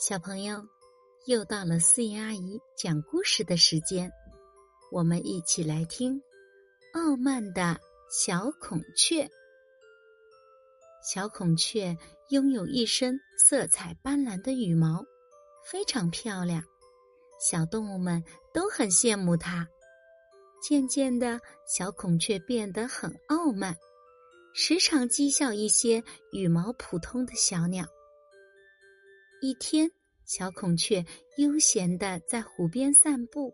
小朋友，又到了四姨阿姨讲故事的时间，我们一起来听《傲慢的小孔雀》。小孔雀拥有一身色彩斑斓的羽毛，非常漂亮，小动物们都很羡慕它。渐渐的，小孔雀变得很傲慢，时常讥笑一些羽毛普通的小鸟。一天，小孔雀悠闲的在湖边散步，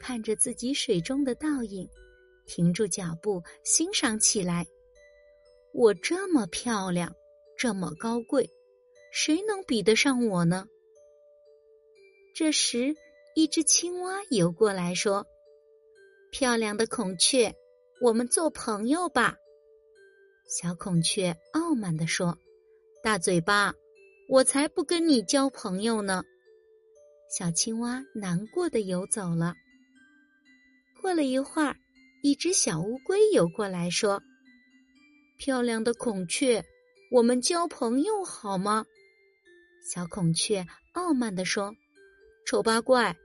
看着自己水中的倒影，停住脚步欣赏起来。我这么漂亮，这么高贵，谁能比得上我呢？这时，一只青蛙游过来说：“漂亮的孔雀，我们做朋友吧。”小孔雀傲慢地说：“大嘴巴。”我才不跟你交朋友呢！小青蛙难过的游走了。过了一会儿，一只小乌龟游过来说：“漂亮的孔雀，我们交朋友好吗？”小孔雀傲慢的说：“丑八怪，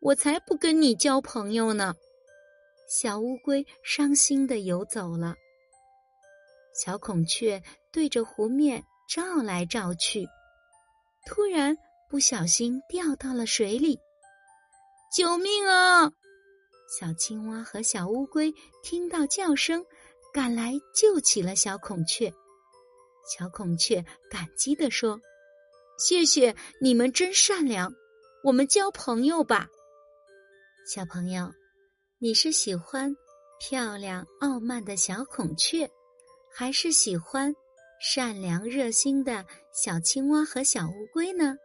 我才不跟你交朋友呢！”小乌龟伤心的游走了。小孔雀对着湖面照来照去。突然不小心掉到了水里，救命啊！小青蛙和小乌龟听到叫声，赶来救起了小孔雀。小孔雀感激地说：“谢谢你们，真善良，我们交朋友吧。”小朋友，你是喜欢漂亮傲慢的小孔雀，还是喜欢？善良热心的小青蛙和小乌龟呢？